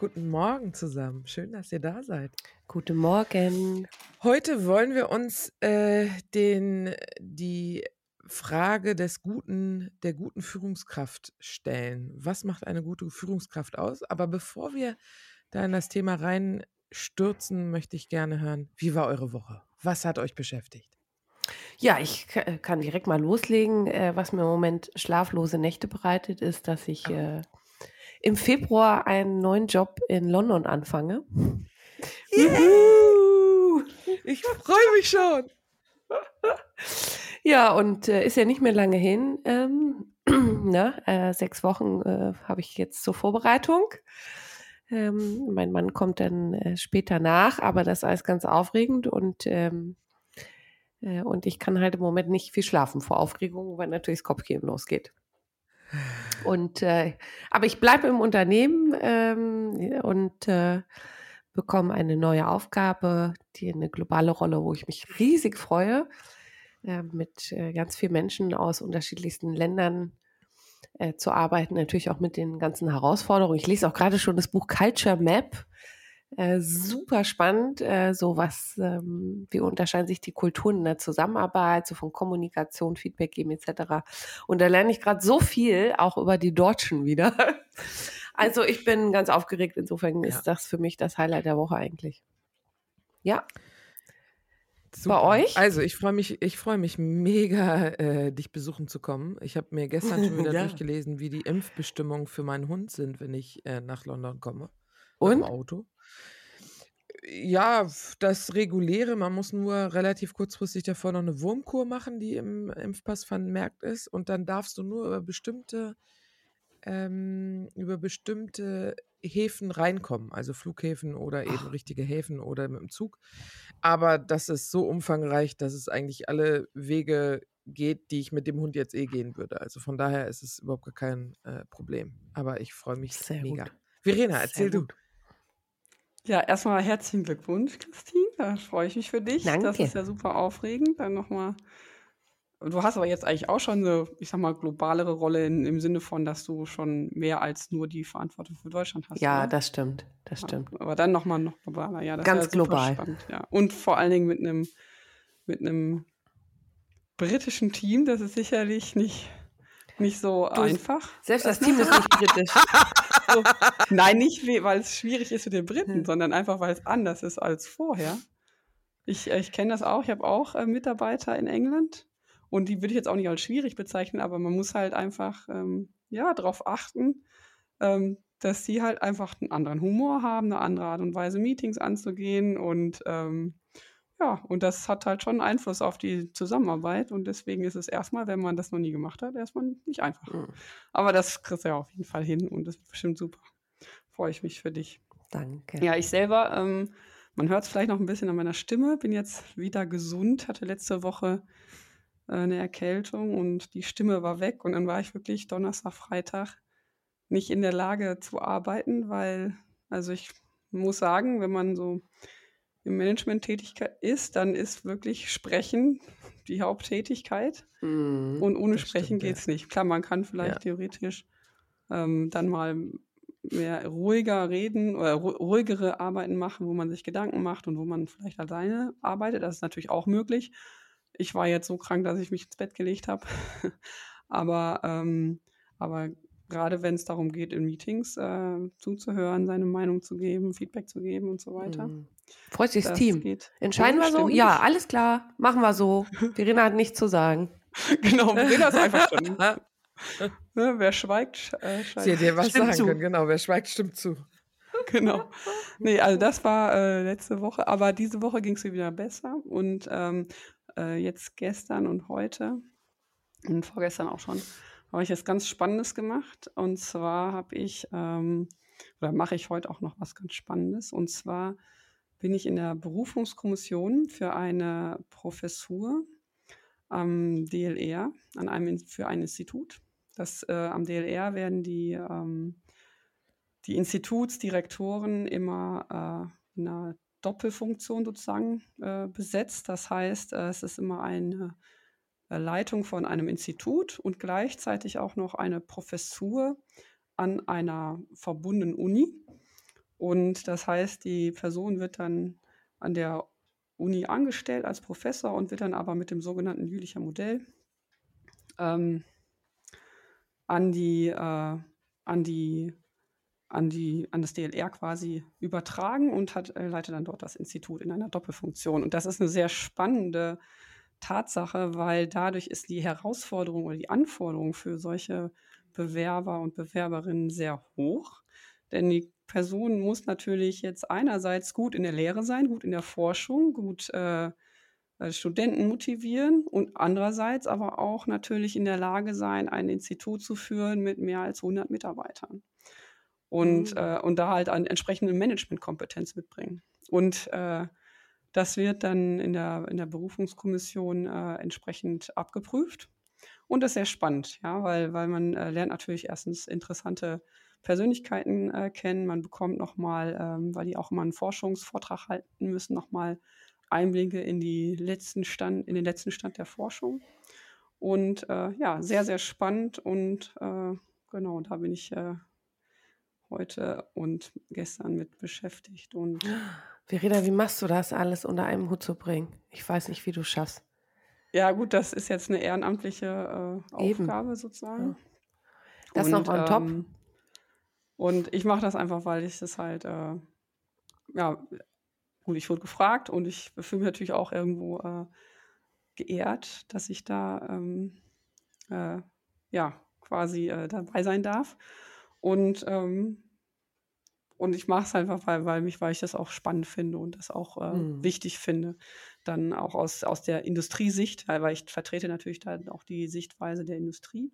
Guten Morgen zusammen. Schön, dass ihr da seid. Guten Morgen. Heute wollen wir uns äh, den, die Frage des guten, der guten Führungskraft stellen. Was macht eine gute Führungskraft aus? Aber bevor wir da in das Thema reinstürzen, möchte ich gerne hören, wie war eure Woche? Was hat euch beschäftigt? Ja, ich äh, kann direkt mal loslegen. Äh, was mir im Moment schlaflose Nächte bereitet, ist, dass ich äh, im Februar einen neuen Job in London anfange. Juhu! Ich freue mich schon. Ja, und äh, ist ja nicht mehr lange hin. Ähm, ne? äh, sechs Wochen äh, habe ich jetzt zur Vorbereitung. Ähm, mein Mann kommt dann äh, später nach, aber das ist alles ganz aufregend und, ähm, äh, und ich kann halt im Moment nicht viel schlafen vor Aufregung, weil natürlich das Kopfgehen losgeht. Und äh, aber ich bleibe im Unternehmen ähm, und äh, bekomme eine neue Aufgabe, die eine globale Rolle, wo ich mich riesig freue äh, mit äh, ganz vielen Menschen aus unterschiedlichsten Ländern äh, zu arbeiten, natürlich auch mit den ganzen Herausforderungen. Ich lese auch gerade schon das Buch Culture Map. Äh, super spannend, äh, so was, ähm, wie unterscheiden sich die Kulturen in der Zusammenarbeit, so von Kommunikation, Feedback geben etc. Und da lerne ich gerade so viel, auch über die Deutschen wieder. also ich bin ganz aufgeregt, insofern ja. ist das für mich das Highlight der Woche eigentlich. Ja. Super. Bei euch? Also ich freue mich, ich freue mich mega, äh, dich besuchen zu kommen. Ich habe mir gestern schon wieder ja. durchgelesen, wie die Impfbestimmungen für meinen Hund sind, wenn ich äh, nach London komme. Und? Im Auto. Ja, das reguläre, man muss nur relativ kurzfristig davor noch eine Wurmkur machen, die im Impfpass vermerkt ist. Und dann darfst du nur über bestimmte, ähm, über bestimmte Häfen reinkommen, also Flughäfen oder eben Ach. richtige Häfen oder mit dem Zug. Aber das ist so umfangreich, dass es eigentlich alle Wege geht, die ich mit dem Hund jetzt eh gehen würde. Also von daher ist es überhaupt gar kein äh, Problem. Aber ich freue mich Sehr mega. Gut. Verena, erzähl Sehr du. Gut. Ja, erstmal herzlichen Glückwunsch, Christine. Da freue ich mich für dich. Danke. Das ist ja super aufregend. Dann nochmal Du hast aber jetzt eigentlich auch schon eine, ich sag mal, globalere Rolle in, im Sinne von, dass du schon mehr als nur die Verantwortung für Deutschland hast. Ja, oder? das stimmt. Das stimmt. Ja, aber dann nochmal noch globaler. Ja, das Ganz ja global. Spannend, ja. Und vor allen Dingen mit einem mit einem britischen Team, das ist sicherlich nicht, nicht so du, einfach. Selbst das Team ist nicht britisch. So, nein, nicht weil es schwierig ist für den Briten, hm. sondern einfach, weil es anders ist als vorher. Ich, ich kenne das auch. Ich habe auch äh, Mitarbeiter in England und die würde ich jetzt auch nicht als schwierig bezeichnen, aber man muss halt einfach ähm, ja, darauf achten, ähm, dass sie halt einfach einen anderen Humor haben, eine andere Art und Weise, Meetings anzugehen. Und ähm, ja, und das hat halt schon Einfluss auf die Zusammenarbeit. Und deswegen ist es erstmal, wenn man das noch nie gemacht hat, erstmal nicht einfach. Mhm. Aber das kriegst du ja auf jeden Fall hin und das wird bestimmt super. Freue ich mich für dich. Danke. Ja, ich selber, ähm, man hört es vielleicht noch ein bisschen an meiner Stimme, bin jetzt wieder gesund, hatte letzte Woche äh, eine Erkältung und die Stimme war weg und dann war ich wirklich Donnerstag, Freitag nicht in der Lage zu arbeiten, weil, also ich muss sagen, wenn man so im Management tätig ist, dann ist wirklich Sprechen die Haupttätigkeit. Mm, und ohne Sprechen geht es ja. nicht. Klar, man kann vielleicht ja. theoretisch ähm, dann mal mehr ruhiger reden oder ruhigere Arbeiten machen, wo man sich Gedanken macht und wo man vielleicht alleine arbeitet. Das ist natürlich auch möglich. Ich war jetzt so krank, dass ich mich ins Bett gelegt habe. aber, ähm, aber gerade wenn es darum geht, in Meetings äh, zuzuhören, seine Meinung zu geben, Feedback zu geben und so weiter. Mhm. Freut sich das Team. Entscheiden wir so? Ja, alles klar, machen wir so. Verena hat nichts zu sagen. genau, Verena ist einfach schon. ne, wer schweigt, äh, schweigt. Sie dir was stimmt sagen zu. können, genau. Wer schweigt, stimmt zu. genau. Nee, also das war äh, letzte Woche, aber diese Woche ging es mir wieder besser. Und ähm, äh, jetzt gestern und heute und vorgestern auch schon habe ich was ganz Spannendes gemacht. Und zwar habe ich, ähm, oder mache ich heute auch noch was ganz Spannendes. Und zwar bin ich in der Berufungskommission für eine Professur am DLR, an einem, für ein Institut. Das, äh, am DLR werden die, ähm, die Institutsdirektoren immer äh, in einer Doppelfunktion sozusagen äh, besetzt. Das heißt, äh, es ist immer eine Leitung von einem Institut und gleichzeitig auch noch eine Professur an einer verbundenen Uni. Und das heißt, die Person wird dann an der Uni angestellt als Professor und wird dann aber mit dem sogenannten Jülicher Modell ähm, an die, äh, an die an, die, an das DLR quasi übertragen und hat, äh, leitet dann dort das Institut in einer Doppelfunktion. Und das ist eine sehr spannende Tatsache, weil dadurch ist die Herausforderung oder die Anforderung für solche Bewerber und Bewerberinnen sehr hoch. Denn die Person muss natürlich jetzt einerseits gut in der Lehre sein, gut in der Forschung, gut äh, äh, Studenten motivieren und andererseits aber auch natürlich in der Lage sein, ein Institut zu führen mit mehr als 100 Mitarbeitern. Und, mhm. äh, und da halt eine entsprechende Managementkompetenz mitbringen. Und äh, das wird dann in der, in der Berufungskommission äh, entsprechend abgeprüft. Und das ist sehr spannend, ja, weil, weil man äh, lernt natürlich erstens interessante Persönlichkeiten äh, kennen. Man bekommt nochmal, ähm, weil die auch immer einen Forschungsvortrag halten müssen, nochmal Einblicke in, die letzten Stand, in den letzten Stand der Forschung. Und äh, ja, sehr, sehr spannend. Und äh, genau, da bin ich äh, heute und gestern mit beschäftigt. Und Verena, wie machst du das alles unter einem Hut zu bringen? Ich weiß nicht, wie du schaffst. Ja, gut, das ist jetzt eine ehrenamtliche äh, Aufgabe sozusagen. Ja. Das und, noch on top. Ähm, und ich mache das einfach, weil ich das halt, äh, ja, gut, ich wurde gefragt und ich fühle mich natürlich auch irgendwo äh, geehrt, dass ich da, ähm, äh, ja, quasi äh, dabei sein darf. Und ähm, und ich mache es einfach, weil, weil, mich, weil ich das auch spannend finde und das auch äh, mhm. wichtig finde. Dann auch aus, aus der Industriesicht, weil ich vertrete natürlich dann auch die Sichtweise der Industrie,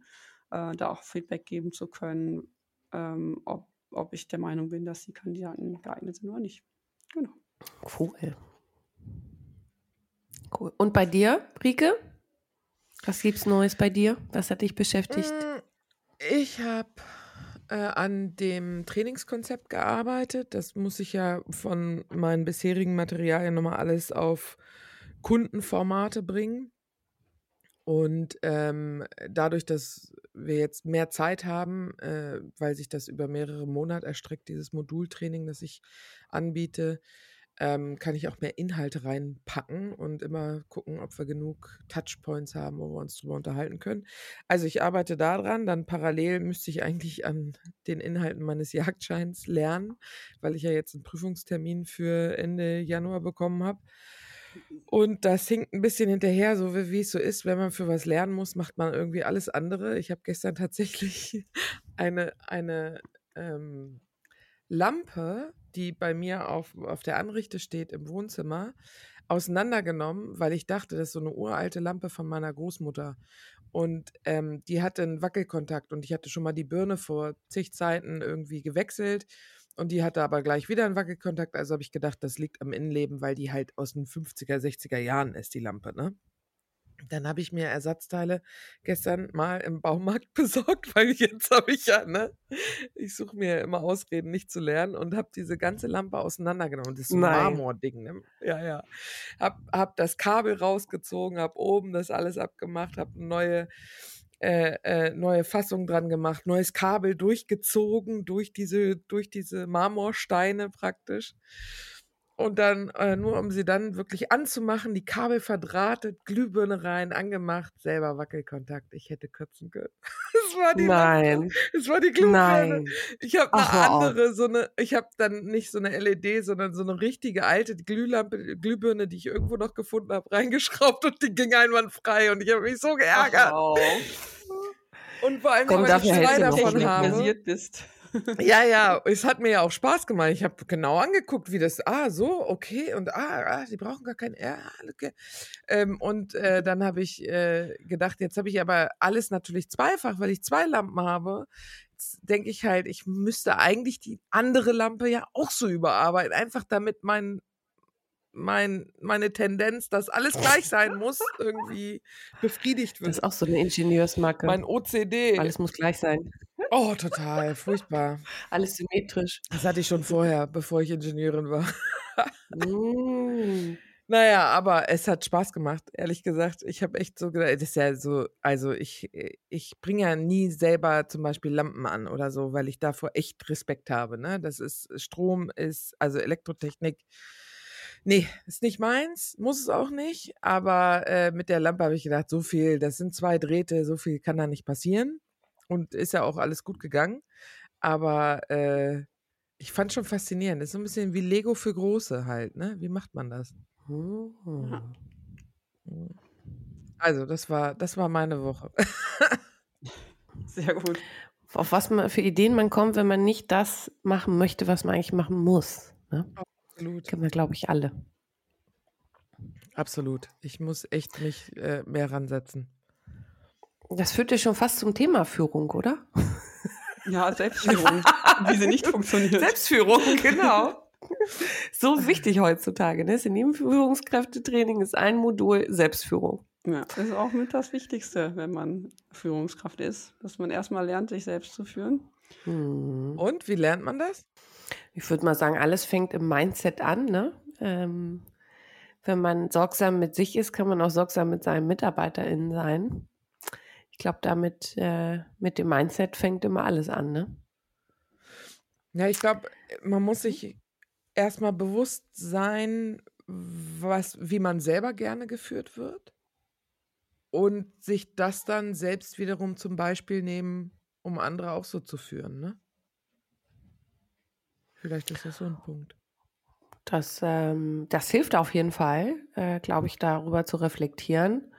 äh, da auch Feedback geben zu können, ähm, ob, ob ich der Meinung bin, dass die Kandidaten geeignet sind oder nicht. Genau. Cool. Cool. Und bei dir, Rike? Was gibt's Neues bei dir? Was hat dich beschäftigt? Mm, ich habe äh, an dem Trainingskonzept gearbeitet. Das muss ich ja von meinen bisherigen Materialien nochmal alles auf Kundenformate bringen. Und ähm, dadurch, dass wir jetzt mehr Zeit haben, äh, weil sich das über mehrere Monate erstreckt, dieses Modultraining, das ich anbiete, ähm, kann ich auch mehr Inhalte reinpacken und immer gucken, ob wir genug Touchpoints haben, wo wir uns drüber unterhalten können. Also ich arbeite daran, dann parallel müsste ich eigentlich an den Inhalten meines Jagdscheins lernen, weil ich ja jetzt einen Prüfungstermin für Ende Januar bekommen habe. Und das hinkt ein bisschen hinterher, so wie, es so ist, wenn man für was lernen muss, macht man irgendwie alles andere. Ich habe gestern tatsächlich eine, eine ähm, Lampe, die bei mir auf, auf der Anrichte steht im Wohnzimmer, auseinandergenommen, weil ich dachte, das ist so eine uralte Lampe von meiner Großmutter. Und ähm, die hatte einen Wackelkontakt und ich hatte schon mal die Birne vor zig Zeiten irgendwie gewechselt. Und die hatte aber gleich wieder einen Wackelkontakt. Also habe ich gedacht, das liegt am Innenleben, weil die halt aus den 50er, 60er Jahren ist, die Lampe, ne? Dann habe ich mir Ersatzteile gestern mal im Baumarkt besorgt, weil jetzt habe ich ja, ne? Ich suche mir immer Ausreden, nicht zu lernen und habe diese ganze Lampe auseinandergenommen. Das Marmording, ne? Ja, ja. Hab, hab das Kabel rausgezogen, hab oben das alles abgemacht, hab eine neue äh, äh, neue Fassung dran gemacht, neues Kabel durchgezogen durch diese, durch diese Marmorsteine praktisch. Und dann, äh, nur um sie dann wirklich anzumachen, die Kabel verdrahtet, Glühbirne rein, angemacht, selber Wackelkontakt. Ich hätte köpfen können. Es war die Nein. Das war die Glühbirne. Nein. Ich habe Ach, eine andere, so eine, ich habe dann nicht so eine LED, sondern so eine richtige alte Glühlampe, Glühbirne, die ich irgendwo noch gefunden habe, reingeschraubt und die ging einwandfrei und ich habe mich so geärgert. Und vor allem, Komm, weil ich zwei davon habe. bist. Ja, ja, es hat mir ja auch Spaß gemacht. Ich habe genau angeguckt, wie das, ah, so, okay, und ah, ah sie brauchen gar kein, ja, okay. Ähm, und äh, dann habe ich äh, gedacht, jetzt habe ich aber alles natürlich zweifach, weil ich zwei Lampen habe. Denke ich halt, ich müsste eigentlich die andere Lampe ja auch so überarbeiten, einfach damit mein mein, meine Tendenz, dass alles gleich sein muss, irgendwie befriedigt Das wird. ist auch so eine Ingenieursmarke. Mein OCD. Alles muss gleich sein. Oh, total, furchtbar. Alles symmetrisch. Das hatte ich schon vorher, bevor ich Ingenieurin war. Mm. Naja, aber es hat Spaß gemacht, ehrlich gesagt. Ich habe echt so gedacht, das ist ja so, also ich, ich bringe ja nie selber zum Beispiel Lampen an oder so, weil ich davor echt Respekt habe. Ne? Das ist, Strom ist, also Elektrotechnik. Nee, ist nicht meins, muss es auch nicht. Aber äh, mit der Lampe habe ich gedacht, so viel, das sind zwei Drähte, so viel kann da nicht passieren. Und ist ja auch alles gut gegangen. Aber äh, ich fand schon faszinierend. Das ist so ein bisschen wie Lego für Große halt, ne? Wie macht man das? Mm. Also, das war, das war meine Woche. Sehr gut. Auf was man für Ideen man kommt, wenn man nicht das machen möchte, was man eigentlich machen muss. Ne? Absolut. Kennen wir, glaube ich, alle. Absolut. Ich muss echt mich äh, mehr ransetzen. Das führt ja schon fast zum Thema Führung, oder? Ja, Selbstführung. wie sie nicht funktioniert. Selbstführung, genau. so wichtig heutzutage. Ne? Das in jedem Führungskräftetraining ist ein Modul Selbstführung. Ja, das ist auch mit das Wichtigste, wenn man Führungskraft ist, dass man erstmal lernt, sich selbst zu führen. Hm. Und wie lernt man das? Ich würde mal sagen, alles fängt im Mindset an. Ne? Ähm, wenn man sorgsam mit sich ist, kann man auch sorgsam mit seinen MitarbeiterInnen sein. Ich glaube, damit äh, mit dem Mindset fängt immer alles an. Ne? Ja, ich glaube, man muss sich erstmal bewusst sein, was, wie man selber gerne geführt wird. Und sich das dann selbst wiederum zum Beispiel nehmen, um andere auch so zu führen, ne? Vielleicht ist das so ein Punkt. Das, ähm, das hilft auf jeden Fall, äh, glaube ich, darüber zu reflektieren.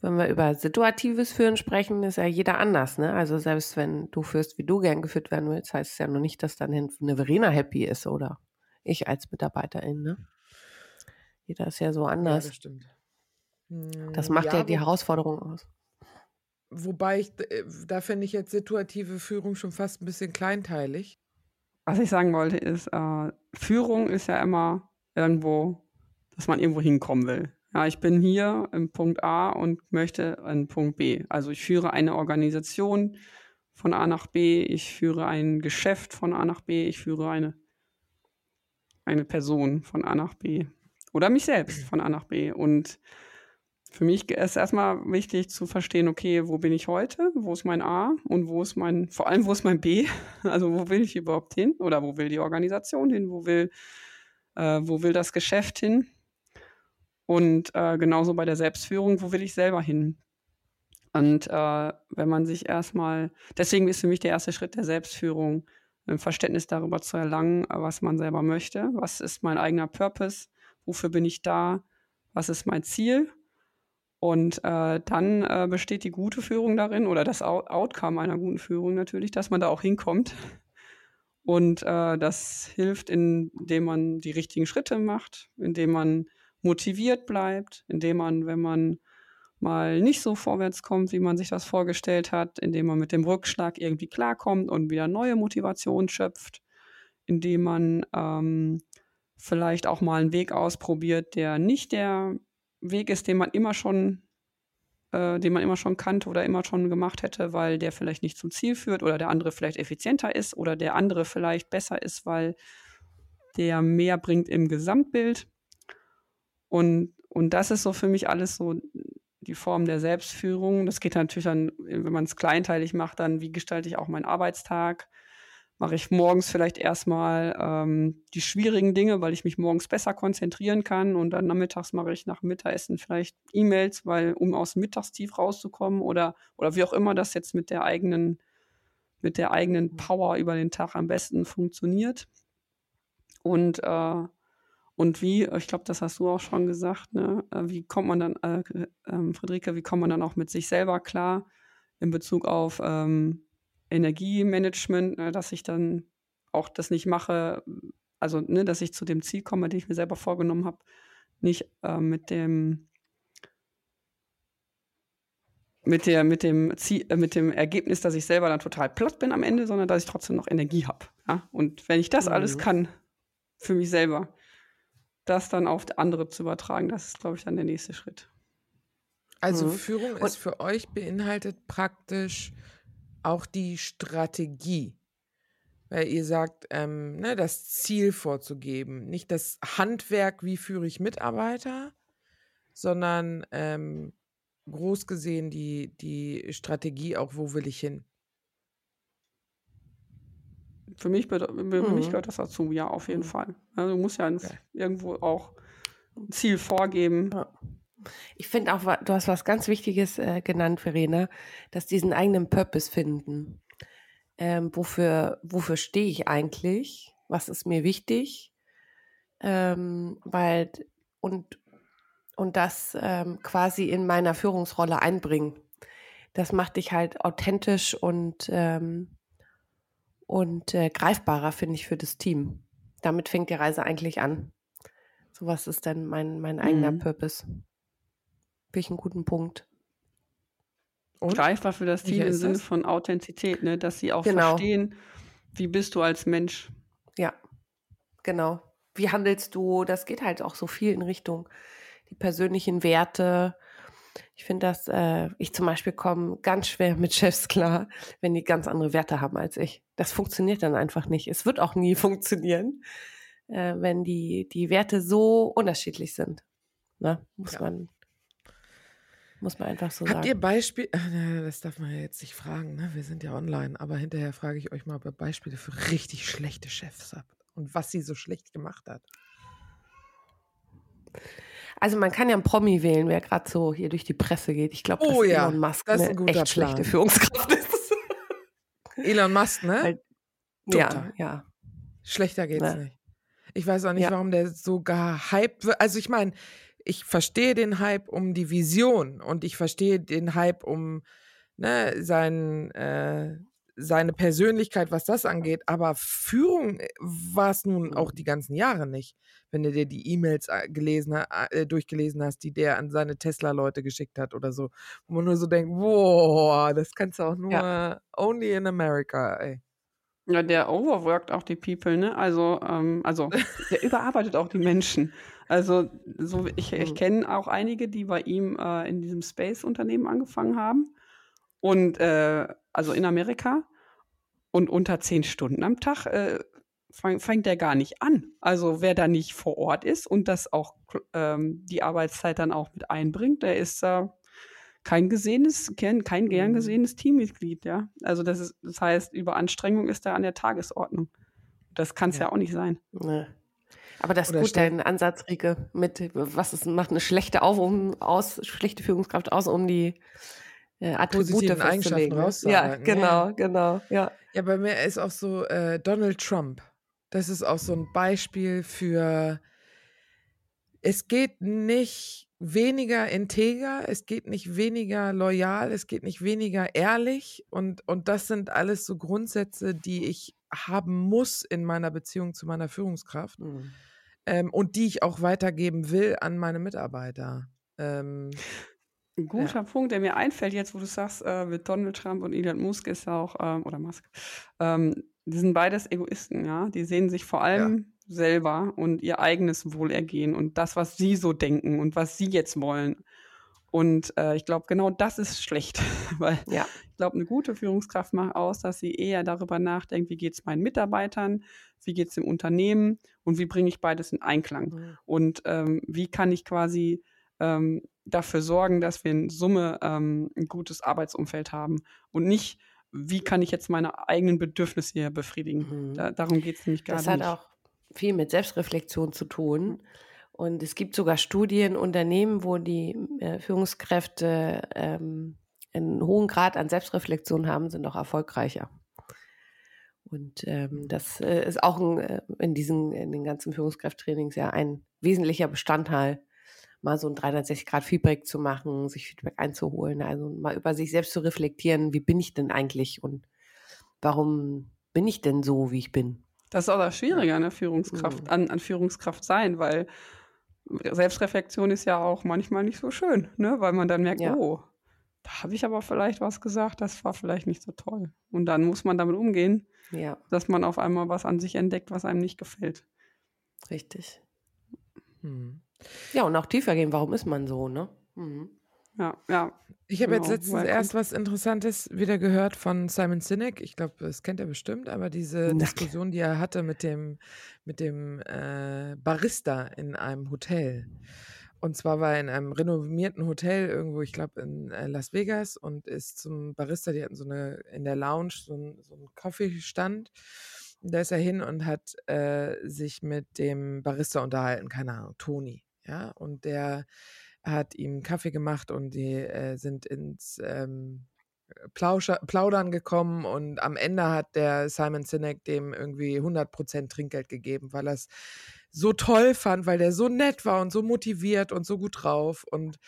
Wenn wir über situatives Führen sprechen, ist ja jeder anders. Ne? Also selbst wenn du führst, wie du gern geführt werden willst, heißt es ja noch nicht, dass dann eine Verena happy ist oder ich als Mitarbeiterin. Ne? Jeder ist ja so Ja, anders. das stimmt. das Hm, macht ja, die wo- Herausforderung aus. Wobei ich, äh, da finde ich jetzt situative Führung schon fast ein bisschen kleinteilig. Was ich sagen wollte, ist, äh, Führung ist ja immer irgendwo, dass man irgendwo hinkommen will. Ja, ich bin hier im Punkt A und möchte an Punkt B. Also ich führe eine Organisation von A nach B, ich führe ein Geschäft von A nach B, ich führe eine, eine Person von A nach B. Oder mich selbst von A nach B. Und für mich ist erstmal wichtig zu verstehen, okay, wo bin ich heute? Wo ist mein A? Und wo ist mein, vor allem, wo ist mein B? Also, wo will ich überhaupt hin? Oder wo will die Organisation hin? Wo will, äh, wo will das Geschäft hin? Und äh, genauso bei der Selbstführung, wo will ich selber hin? Und äh, wenn man sich erstmal, deswegen ist für mich der erste Schritt der Selbstführung, ein Verständnis darüber zu erlangen, was man selber möchte. Was ist mein eigener Purpose? Wofür bin ich da? Was ist mein Ziel? Und äh, dann äh, besteht die gute Führung darin oder das Out Outcome einer guten Führung natürlich, dass man da auch hinkommt. Und äh, das hilft, indem man die richtigen Schritte macht, indem man motiviert bleibt, indem man, wenn man mal nicht so vorwärts kommt, wie man sich das vorgestellt hat, indem man mit dem Rückschlag irgendwie klarkommt und wieder neue Motivation schöpft, indem man ähm, vielleicht auch mal einen Weg ausprobiert, der nicht der Weg ist, den man immer schon, äh, den man immer schon kannte oder immer schon gemacht hätte, weil der vielleicht nicht zum Ziel führt oder der andere vielleicht effizienter ist oder der andere vielleicht besser ist, weil der mehr bringt im Gesamtbild. Und, und das ist so für mich alles so die Form der Selbstführung. Das geht natürlich dann, wenn man es kleinteilig macht, dann, wie gestalte ich auch meinen Arbeitstag? Mache ich morgens vielleicht erstmal ähm, die schwierigen Dinge, weil ich mich morgens besser konzentrieren kann und dann nachmittags mache ich nach Mittagessen vielleicht E-Mails, weil um aus dem Mittagstief rauszukommen oder oder wie auch immer das jetzt mit der eigenen mit der eigenen mhm. Power über den Tag am besten funktioniert. Und äh, und wie, ich glaube, das hast du auch schon gesagt, ne? Äh, wie kommt man dann, äh, äh, Friederike, wie kommt man dann auch mit sich selber klar in Bezug auf ähm, Energiemanagement, ne, dass ich dann auch das nicht mache, also ne, dass ich zu dem Ziel komme, den ich mir selber vorgenommen habe, nicht äh, mit dem mit der mit dem Ziel, äh, mit dem Ergebnis, dass ich selber dann total platt bin am Ende, sondern dass ich trotzdem noch Energie habe. Ja? Und wenn ich das mhm. alles kann für mich selber, das dann auf andere zu übertragen, das ist, glaube ich, dann der nächste Schritt. Also mhm. Führung ist für euch beinhaltet praktisch auch die Strategie. Weil ihr sagt, ähm, ne, das Ziel vorzugeben, nicht das Handwerk, wie führe ich Mitarbeiter, sondern ähm, groß gesehen die, die Strategie auch, wo will ich hin. Für mich, für mich mhm. gehört das dazu, ja, auf jeden mhm. Fall. Also, du musst ja okay. irgendwo auch ein Ziel vorgeben. Ja. Ich finde auch, du hast was ganz Wichtiges äh, genannt, Verena, dass diesen eigenen Purpose finden. Ähm, wofür wofür stehe ich eigentlich? Was ist mir wichtig? Ähm, weil und und das ähm, quasi in meiner Führungsrolle einbringen. Das macht dich halt authentisch und ähm, und äh, greifbarer, finde ich, für das Team. Damit fängt die Reise eigentlich an. So was ist denn mein, mein eigener mhm. Purpose? Finde ich einen guten Punkt. Und? Greifbar für das Team im Sinne das? von Authentizität, ne? dass sie auch genau. verstehen, wie bist du als Mensch. Ja, genau. Wie handelst du? Das geht halt auch so viel in Richtung die persönlichen Werte, ich finde, dass äh, ich zum Beispiel komme ganz schwer mit Chefs klar, wenn die ganz andere Werte haben als ich. Das funktioniert dann einfach nicht. Es wird auch nie funktionieren, äh, wenn die, die Werte so unterschiedlich sind. Ne? Muss ja. man muss man einfach so Habt sagen. Habt ihr Beispiele? Das darf man ja jetzt nicht fragen, ne? Wir sind ja online, aber hinterher frage ich euch mal, ob ihr Beispiele für richtig schlechte Chefs habt und was sie so schlecht gemacht hat. Also man kann ja einen Promi wählen, wer gerade so hier durch die Presse geht. Ich glaube, dass oh, ja. Elon Musk das ist ein guter echt schlechte Führungskraft ist. Elon Musk, ne? Weil, ja, ja. Schlechter geht's ne. nicht. Ich weiß auch nicht, ja. warum der so gehypt wird. Also ich meine, ich verstehe den Hype um die Vision und ich verstehe den Hype um ne, sein, äh, seine Persönlichkeit, was das angeht, aber Führung äh, war es nun auch die ganzen Jahre nicht. Wenn du dir die E-Mails äh, gelesen, äh, durchgelesen hast, die der an seine Tesla-Leute geschickt hat oder so, wo man nur so denkt, boah, das kannst du auch nur ja. only in America, ey. Ja, der overworkt auch die People, ne? Also, ähm, also der überarbeitet auch die Menschen. Also, so ich, ich mhm. kenne auch einige, die bei ihm äh, in diesem Space-Unternehmen angefangen haben. Und äh, also in Amerika und unter zehn Stunden am Tag äh, fang, fängt der gar nicht an. Also wer da nicht vor Ort ist und das auch ähm, die Arbeitszeit dann auch mit einbringt, der ist äh, kein gesehenes, kein, kein gern mhm. gesehenes Teammitglied, ja. Also das ist, das heißt, Überanstrengung ist da an der Tagesordnung. Das kann es ja. ja. auch nicht sein. Nee. Aber das ist gut, dein Ansatz, Rike, mit was ist, macht eine schlechte Auf um, aus, schlechte Führungskraft aus, um die äh, Attribute Eigenschaften rauszuarbeiten. Ja, genau, ja. genau, ja. Ja, bei mir ist auch so äh, Donald Trump. Das ist auch so ein Beispiel für, es geht nicht weniger integer, es geht nicht weniger loyal, es geht nicht weniger ehrlich und, und das sind alles so Grundsätze, die ich haben muss in meiner Beziehung zu meiner Führungskraft mhm. Ähm, und die ich auch weitergeben will an meine Mitarbeiter. Ähm, ein guter ja. Punkt, der mir einfällt, jetzt wo du sagst, äh, mit Donald Trump und Elon Musk ist ja auch, ähm, oder Musk, ähm, die sind beides Egoisten, ja. Die sehen sich vor allem ja. selber und ihr eigenes Wohlergehen und das, was sie so denken und was sie jetzt wollen. Und äh, ich glaube, genau das ist schlecht, weil ja. ich glaube, eine gute Führungskraft macht aus, dass sie eher darüber nachdenkt, wie geht es meinen Mitarbeitern, wie geht es dem Unternehmen und wie bringe ich beides in Einklang. Mhm. Und ähm, wie kann ich quasi ähm, dafür sorgen, dass wir in Summe ähm, ein gutes Arbeitsumfeld haben und nicht wie kann ich jetzt meine eigenen Bedürfnisse hier befriedigen. Mhm. Da, darum geht es nämlich gar das nicht. Das hat auch viel mit Selbstreflexion zu tun. Und es gibt sogar Studien, Unternehmen, wo die äh, Führungskräfte ähm, einen hohen Grad an Selbstreflexion haben, sind auch erfolgreicher. Und ähm, das äh, ist auch ein, äh, in diesen, in den ganzen Führungskräfttrainings ja ein wesentlicher Bestandteil, mal so ein 360-Grad-Feedback zu machen, sich Feedback einzuholen, also mal über sich selbst zu reflektieren, wie bin ich denn eigentlich und warum bin ich denn so, wie ich bin. Das ist auch das Schwierige an der Führungskraft, mhm. an, an Führungskraft sein, weil Selbstreflexion ist ja auch manchmal nicht so schön, ne? weil man dann merkt, ja. oh, da habe ich aber vielleicht was gesagt, das war vielleicht nicht so toll. Und dann muss man damit umgehen, ja. dass man auf einmal was an sich entdeckt, was einem nicht gefällt. Richtig. Hm. Ja, und auch tiefer gehen, warum ist man so, ne? Mhm. Ja, ja. Ich habe genau. jetzt letztens erst was Interessantes wieder gehört von Simon Sinek. Ich glaube, das kennt er bestimmt, aber diese Nack. Diskussion, die er hatte mit dem, mit dem äh, Barista in einem Hotel. Und zwar war er in einem renommierten Hotel irgendwo, ich glaube in äh, Las Vegas und ist zum Barista, die hatten so eine in der Lounge so, ein, so einen Kaffeestand. Da ist er hin und hat äh, sich mit dem Barista unterhalten, keine Ahnung, Toni. Ja, und der hat ihm Kaffee gemacht und die äh, sind ins ähm, Plauscher, Plaudern gekommen und am Ende hat der Simon Sinek dem irgendwie 100% Trinkgeld gegeben, weil er es so toll fand, weil der so nett war und so motiviert und so gut drauf und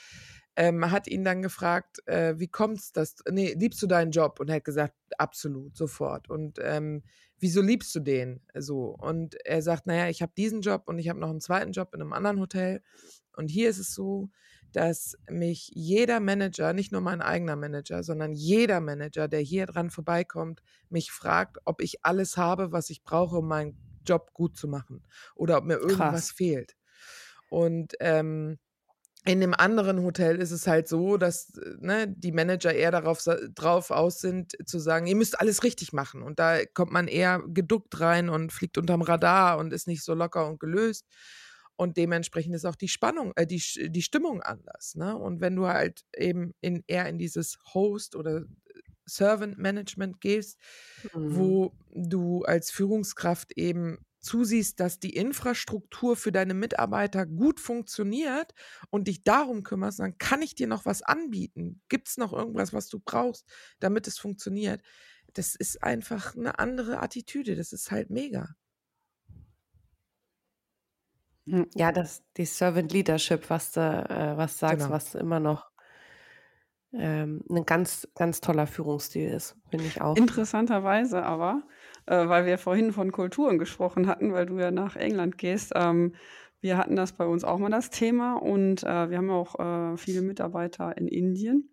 ähm, hat ihn dann gefragt, äh, wie kommt's, dass, nee, liebst du deinen Job? Und er hat gesagt, absolut, sofort. Und ähm, wieso liebst du den so? Und er sagt, naja, ich habe diesen Job und ich habe noch einen zweiten Job in einem anderen Hotel. Und hier ist es so, dass mich jeder Manager, nicht nur mein eigener Manager, sondern jeder Manager, der hier dran vorbeikommt, mich fragt, ob ich alles habe, was ich brauche, um meinen Job gut zu machen oder ob mir irgendwas Krass. fehlt. Und ähm, in dem anderen Hotel ist es halt so, dass ne, die Manager eher darauf drauf aus sind, zu sagen, ihr müsst alles richtig machen. Und da kommt man eher geduckt rein und fliegt unterm Radar und ist nicht so locker und gelöst. Und dementsprechend ist auch die Spannung, äh, die, die Stimmung anders. Ne? Und wenn du halt eben in, eher in dieses Host oder Servant Management gehst, mhm. wo du als Führungskraft eben zusiehst, dass die Infrastruktur für deine Mitarbeiter gut funktioniert und dich darum kümmerst, dann kann ich dir noch was anbieten. Gibt es noch irgendwas, was du brauchst, damit es funktioniert? Das ist einfach eine andere Attitüde. Das ist halt mega. Hm, ja, das die Servant Leadership, was du, äh, was sagst, genau. was immer noch ähm, 'n ganz, ganz toller Führungsstil ist, finde ich auch. Interessanterweise aber, äh, weil wir vorhin von Kulturen gesprochen hatten, weil du ja nach England gehst, ähm, wir hatten das bei uns auch mal das Thema und äh, wir haben auch äh, viele Mitarbeiter in Indien.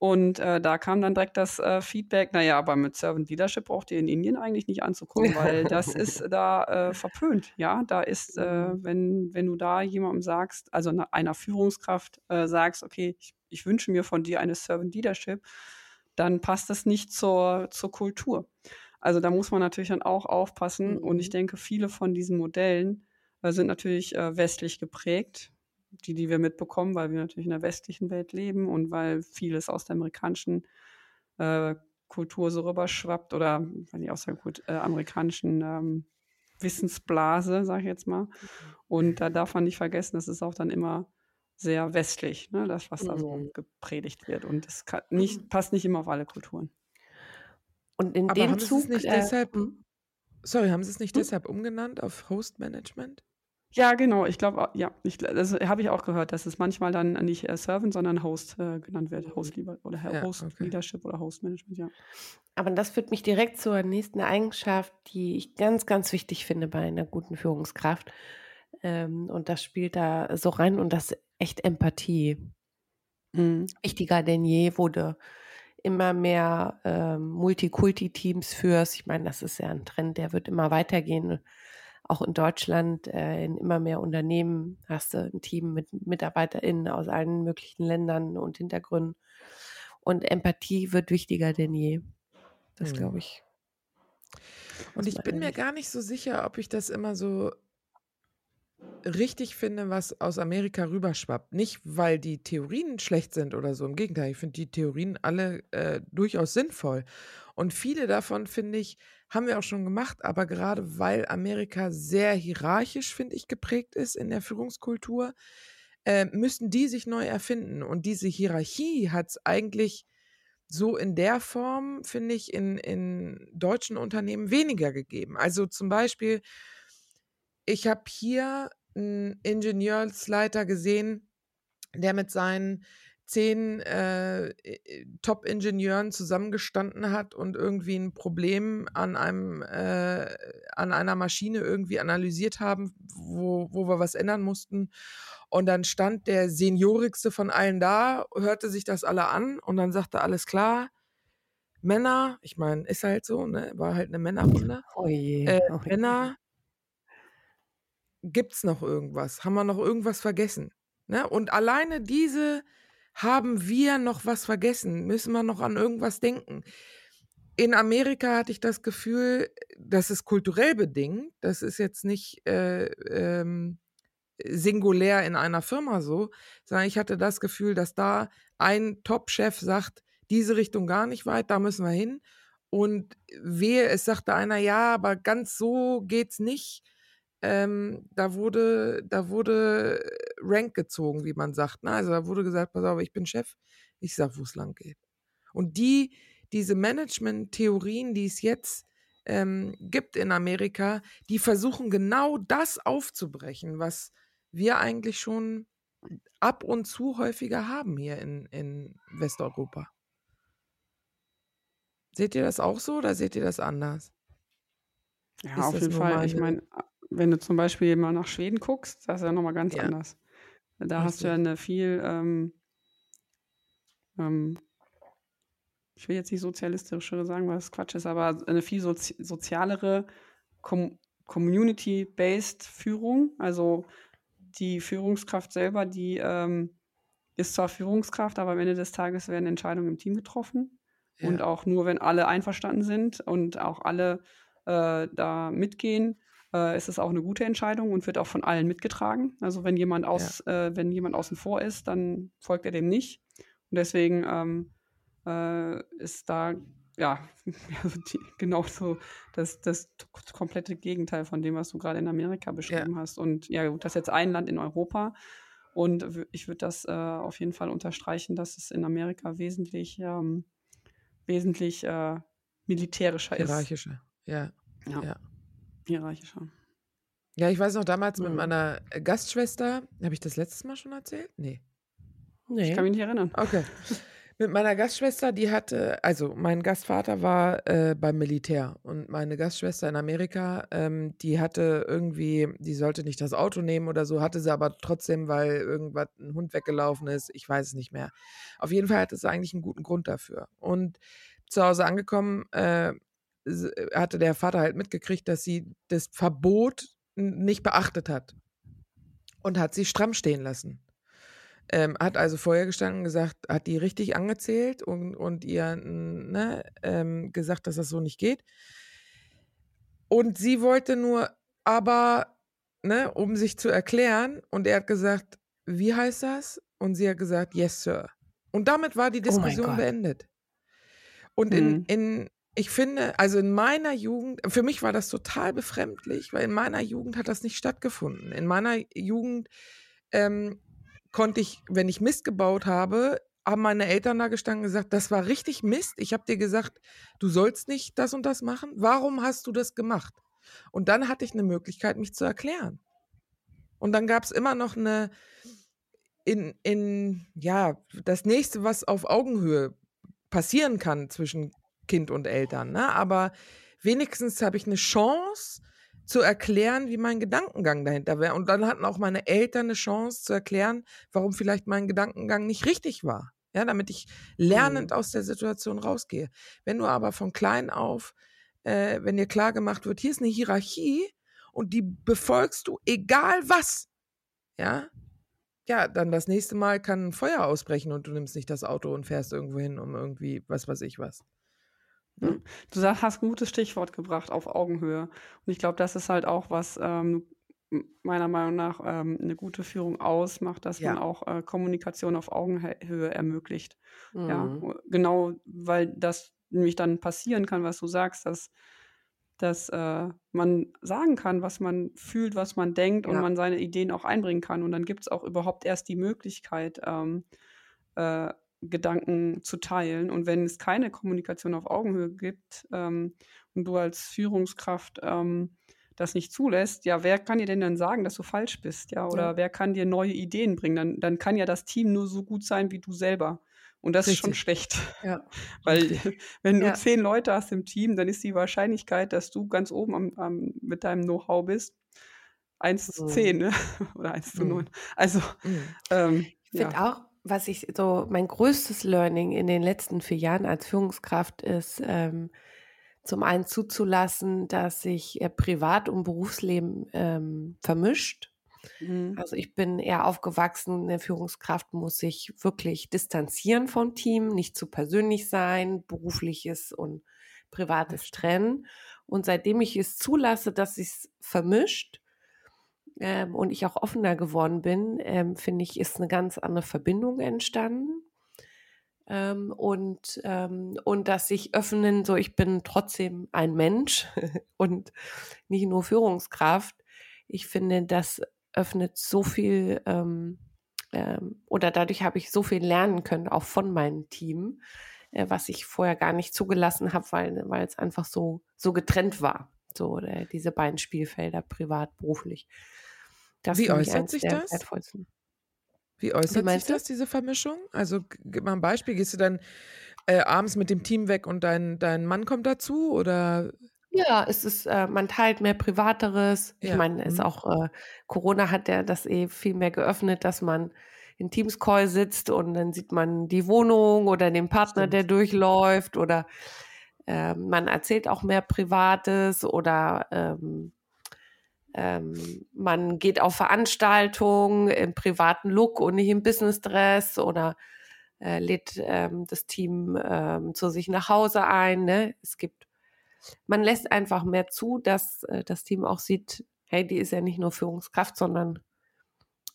Und äh, da kam dann direkt das äh, Feedback, naja, aber mit Servant Leadership braucht ihr in Indien eigentlich nicht anzukommen, weil das ist da äh, verpönt. Ja, da ist, äh, mhm. wenn, wenn du da jemandem sagst, also einer Führungskraft äh, sagst, okay, ich, ich wünsche mir von dir eine Servant Leadership, dann passt das nicht zur, zur Kultur. Also da muss man natürlich dann auch aufpassen. Mhm. Und ich mhm. denke, viele von diesen Modellen äh, sind natürlich westlich geprägt die, die wir mitbekommen, weil wir natürlich in der westlichen Welt leben und weil vieles aus der amerikanischen äh, Kultur so rüberschwappt oder, weil ich auch sagen, gut, äh, amerikanischen ähm, Wissensblase, sage ich jetzt mal. Und da darf man nicht vergessen, das ist auch dann immer sehr westlich, ne, das, was da so mhm. gepredigt wird. Und das kann nicht, mhm. passt nicht immer auf alle Kulturen. Und in Aber dem haben Zug. Nicht äh, deshalb, hm? sorry, haben Sie es nicht hm? deshalb umgenannt auf Host Management? Ja, genau. Ich glaube, ja, ich, das habe ich auch gehört, dass es manchmal dann nicht äh, Servant, sondern Host äh, genannt wird. Host lieber oder ja, Host okay. Leadership oder Host Management, ja. Aber das führt mich direkt zur nächsten Eigenschaft, die ich ganz, ganz wichtig finde bei einer guten Führungskraft. Ähm, und das spielt da so rein und das ist echt Empathie. Mhm. Wichtiger denn je, du immer mehr ähm, Multikulti-Teams führst. Ich meine, das ist ja ein Trend, der wird immer weitergehen auch in Deutschland, äh, in immer mehr Unternehmen hast du ein Team mit MitarbeiterInnen aus allen möglichen Ländern und Hintergründen. Und Empathie wird wichtiger denn je. Das glaube ich. Und ich bin mir gar nicht so sicher, ob ich das immer so richtig finde, was aus Amerika rüberschwappt. Nicht, weil die Theorien schlecht sind oder so. Im Gegenteil, ich finde die Theorien alle äh, durchaus sinnvoll. Und viele davon, finde ich, haben wir auch schon gemacht, aber gerade weil Amerika sehr hierarchisch, finde ich, geprägt ist in der Führungskultur, äh, müssen die sich neu erfinden. Und diese Hierarchie hat es eigentlich so in der Form, finde ich, in, in deutschen Unternehmen weniger gegeben. Also zum Beispiel, ich habe hier einen Ingenieursleiter gesehen, der mit seinen zehn äh, Top-Ingenieuren zusammengestanden hat und irgendwie ein Problem an einem äh, an einer Maschine irgendwie analysiert haben, wo, wo wir was ändern mussten. Und dann stand der Seniorigste von allen da, hörte sich das alle an und dann sagte alles klar. Männer, ich meine, ist halt so, ne? War halt eine Männerrunde. Oh je. Äh, Oh je. Männer, gibt's noch irgendwas? Haben wir noch irgendwas vergessen? Ne? Und alleine diese haben wir noch was vergessen? Müssen wir noch an irgendwas denken? In Amerika hatte ich das Gefühl, das ist kulturell bedingt. Das ist jetzt nicht äh, ähm, singulär in einer Firma so, sondern ich hatte das Gefühl, dass da ein Top-Chef sagt, diese Richtung gar nicht weit, da müssen wir hin. Und wehe, es sagte einer, ja, aber ganz so geht's nicht. Ähm, da wurde, da wurde Rank gezogen, wie man sagt. Ne? Also da wurde gesagt, pass auf, ich bin Chef, ich sag, wo es lang geht. Und die, diese Management-Theorien, die es jetzt ähm, gibt in Amerika, die versuchen genau das aufzubrechen, was wir eigentlich schon ab und zu häufiger haben hier in, in Westeuropa. Seht ihr das auch so oder seht ihr das anders? Ja, Ist auf jeden Fall. Ich meine, wenn du zum Beispiel mal nach Schweden guckst, das ist ja nochmal ganz Ja. anders. Da hast du ja Richtig. eine viel, ähm, ähm, ich will jetzt nicht sozialistischere sagen, weil das Quatsch ist, aber eine viel sozi sozialere, com community-based Führung. Also die Führungskraft selber, die ähm, ist zwar Führungskraft, aber am Ende des Tages werden Entscheidungen im Team getroffen. Und Ja. auch nur, wenn alle einverstanden sind und auch alle äh, da mitgehen, äh, ist es auch eine gute Entscheidung und wird auch von allen mitgetragen. Also wenn jemand aus, äh, wenn jemand außen vor ist, dann folgt er dem nicht. Und deswegen ähm, äh, ist da ja also die, genau so das, das komplette Gegenteil von dem, was du gerade in Amerika beschrieben hast. Und ja, gut, das ist jetzt ein Land in Europa. Und ich würde das äh, auf jeden Fall unterstreichen, dass es in Amerika wesentlich, ähm, wesentlich äh, militärischer ist. Hierarchische. Ja. Ja. Ja. Hierarchischer. Ja, ich weiß noch damals mit Mhm. meiner Gastschwester, habe ich das letztes Mal schon erzählt? Nee. Nee. Ich kann mich nicht erinnern. Okay. Mit meiner Gastschwester, die hatte, also mein Gastvater war äh, beim Militär und meine Gastschwester in Amerika, ähm, die hatte irgendwie, die sollte nicht das Auto nehmen oder so, hatte sie aber trotzdem, weil irgendwas ein Hund weggelaufen ist, ich weiß es nicht mehr. Auf jeden Fall hatte sie eigentlich einen guten Grund dafür. Und zu Hause angekommen, äh, hatte der Vater halt mitgekriegt, dass sie das Verbot nicht beachtet hat und hat sie stramm stehen lassen. Ähm, hat also vorher gestanden und gesagt, hat die richtig angezählt und, und ihr ne, ähm, gesagt, dass das so nicht geht. Und sie wollte nur, aber, ne, um sich zu erklären, und er hat gesagt, wie heißt das? Und sie hat gesagt, yes, sir. Und damit war die Oh Diskussion Gott. beendet. Und in, Mhm. in, ich finde, also in meiner Jugend, für mich war das total befremdlich, weil in meiner Jugend hat das nicht stattgefunden. In meiner Jugend ähm, konnte ich, wenn ich Mist gebaut habe, haben meine Eltern da gestanden und gesagt, das war richtig Mist. Ich habe dir gesagt, du sollst nicht das und das machen. Warum hast du das gemacht? Und dann hatte ich eine Möglichkeit, mich zu erklären. Und dann gab es immer noch eine, in, in, ja, das nächste, was auf Augenhöhe passieren kann zwischen Kind und Eltern. Ne? Aber wenigstens habe ich eine Chance zu erklären, wie mein Gedankengang dahinter wäre. Und dann hatten auch meine Eltern eine Chance zu erklären, warum vielleicht mein Gedankengang nicht richtig war. Ja, damit ich lernend Mhm. aus der Situation rausgehe. Wenn du aber von klein auf, äh, wenn dir klar gemacht wird, hier ist eine Hierarchie und die befolgst du, egal was, ja, ja, dann das nächste Mal kann ein Feuer ausbrechen und du nimmst nicht das Auto und fährst irgendwo hin, um irgendwie, was weiß ich was. Du sag- hast ein gutes Stichwort gebracht auf Augenhöhe. Und ich glaube, das ist halt auch was, ähm, meiner Meinung nach ähm, eine gute Führung ausmacht, dass Ja. man auch äh, Kommunikation auf Augenhöhe ermöglicht. Ja, Mhm. genau, weil das nämlich dann passieren kann, was du sagst, dass, dass äh, man sagen kann, was man fühlt, was man denkt und Ja. man seine Ideen auch einbringen kann. Und dann gibt es auch überhaupt erst die Möglichkeit, ähm, äh, Gedanken zu teilen. Und wenn es keine Kommunikation auf Augenhöhe gibt ähm, und du als Führungskraft ähm, das nicht zulässt, ja, wer kann dir denn dann sagen, dass du falsch bist? Ja, oder Ja. wer kann dir neue Ideen bringen? Dann, dann kann ja das Team nur so gut sein wie du selber. Und das ist schon Richtig. schlecht. Ja. Weil Richtig. wenn du Ja. zehn Leute hast im Team, dann ist die Wahrscheinlichkeit, dass du ganz oben am, am, mit deinem Know-how bist, 1 zu Mhm. 10 ne? oder 1 zu Mhm. 9. Also, Mhm. ähm, Ich finde ja. auch, was ich so, mein größtes Learning in den letzten vier Jahren als Führungskraft ist, ähm, zum einen zuzulassen, dass sich äh, Privat- und Berufsleben ähm, vermischt. Mhm. Also ich bin eher aufgewachsen, eine Führungskraft muss sich wirklich distanzieren vom Team, nicht zu persönlich sein, berufliches und privates trennen. Und seitdem ich es zulasse, dass es vermischt ähm, und ich auch offener geworden bin, ähm, finde ich, ist eine ganz andere Verbindung entstanden. Ähm, und, ähm, und dass sich öffnen, so ich bin trotzdem ein Mensch und nicht nur Führungskraft. Ich finde, das öffnet so viel ähm, ähm, oder dadurch habe ich so viel lernen können, auch von meinem Team, äh, was ich vorher gar nicht zugelassen habe, weil, weil es einfach so, so getrennt war. So diese beiden Spielfelder, privat, beruflich. Das Wie ich äußert sich das? wertvollsten. Wie äußert sich meinst du? das, diese Vermischung? Also gib mal ein Beispiel. Gehst du dann äh, abends mit dem Team weg und dein, dein Mann kommt dazu? Oder Ja, es ist, äh, man teilt mehr Privateres. Ich Ja, meine, es ist mhm. auch, äh, Corona hat ja das eh viel mehr geöffnet, dass man in Teams Call sitzt und dann sieht man die Wohnung oder den Partner, Stimmt. der durchläuft oder äh, man erzählt auch mehr Privates oder ähm, ähm, man geht auf Veranstaltungen im privaten Look und nicht im Business Dress oder äh, lädt ähm, das Team ähm, zu sich nach Hause ein. Ne? Es gibt, man lässt einfach mehr zu, dass äh, das Team auch sieht, hey, die ist ja nicht nur Führungskraft, sondern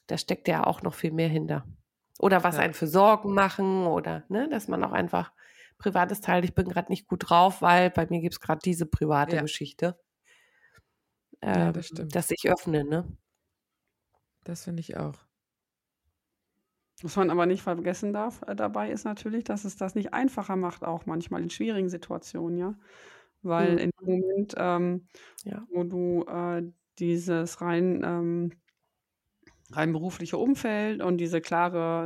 da steckt ja auch noch viel mehr hinter. Oder was Ja. einen für Sorgen machen oder ne, dass man auch einfach Privates teilt. Ich bin gerade nicht gut drauf, weil bei mir gibt es gerade diese private Ja. Geschichte. Ja, Ähm, das stimmt. Dass sich öffnen, ne? das finde ich auch. Was man aber nicht vergessen darf äh, dabei ist natürlich, dass es das nicht einfacher macht, auch manchmal in schwierigen Situationen, ja. Weil Mhm. in dem Moment, ähm, Ja. wo du äh, dieses rein, ähm, rein berufliche Umfeld und diese klare,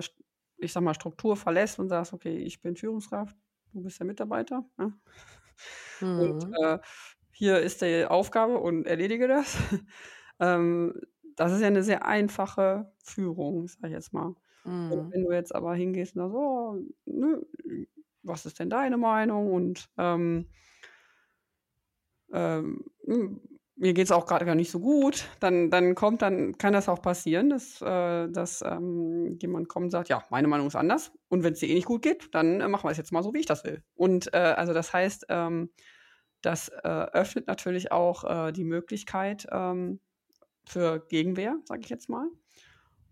ich sag mal, Struktur verlässt und sagst, okay, ich bin Führungskraft, du bist der Mitarbeiter, ja. Und Mhm. äh, hier ist die Aufgabe und erledige das. ähm, das ist ja eine sehr einfache Führung, sag ich jetzt mal. Und Mhm. wenn du jetzt aber hingehst und sagst, oh, ne, was ist denn deine Meinung? Und ähm, ähm, hm, mir geht es auch gerade gar nicht so gut, dann, dann kommt, dann kann das auch passieren, dass, äh, dass ähm, jemand kommt und sagt, ja, meine Meinung ist anders. Und wenn es dir eh nicht gut geht, dann äh, machen wir es jetzt mal so, wie ich das will. Und äh, also das heißt, ähm, das äh, öffnet natürlich auch äh, die Möglichkeit ähm, für Gegenwehr, sage ich jetzt mal.